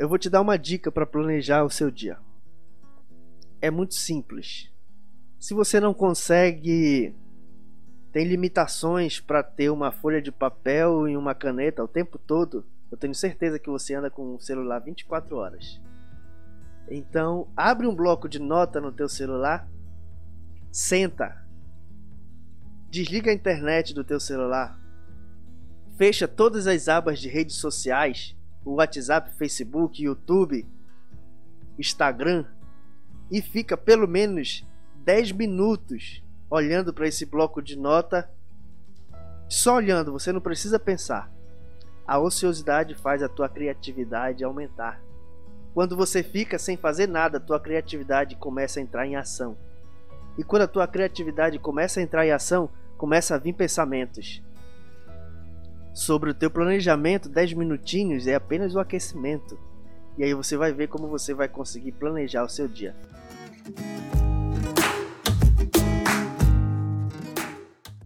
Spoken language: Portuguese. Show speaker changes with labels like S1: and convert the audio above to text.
S1: eu vou te dar uma dica para planejar o seu dia. É muito simples. Se você não consegue tem limitações para ter uma folha de papel e uma caneta o tempo todo, eu tenho certeza que você anda com o celular 24 horas. Então, abre um bloco de nota no teu celular, senta, desliga a internet do teu celular, fecha todas as abas de redes sociais, o WhatsApp, Facebook, YouTube, Instagram e fica pelo menos 10 minutos olhando para esse bloco de nota, só olhando, você não precisa pensar. A ociosidade faz a tua criatividade aumentar. Quando você fica sem fazer nada, a tua criatividade começa a entrar em ação. E quando a tua criatividade começa a entrar em ação, começa a vir pensamentos. Sobre o teu planejamento, 10 minutinhos é apenas o aquecimento. E aí você vai ver como você vai conseguir planejar o seu dia.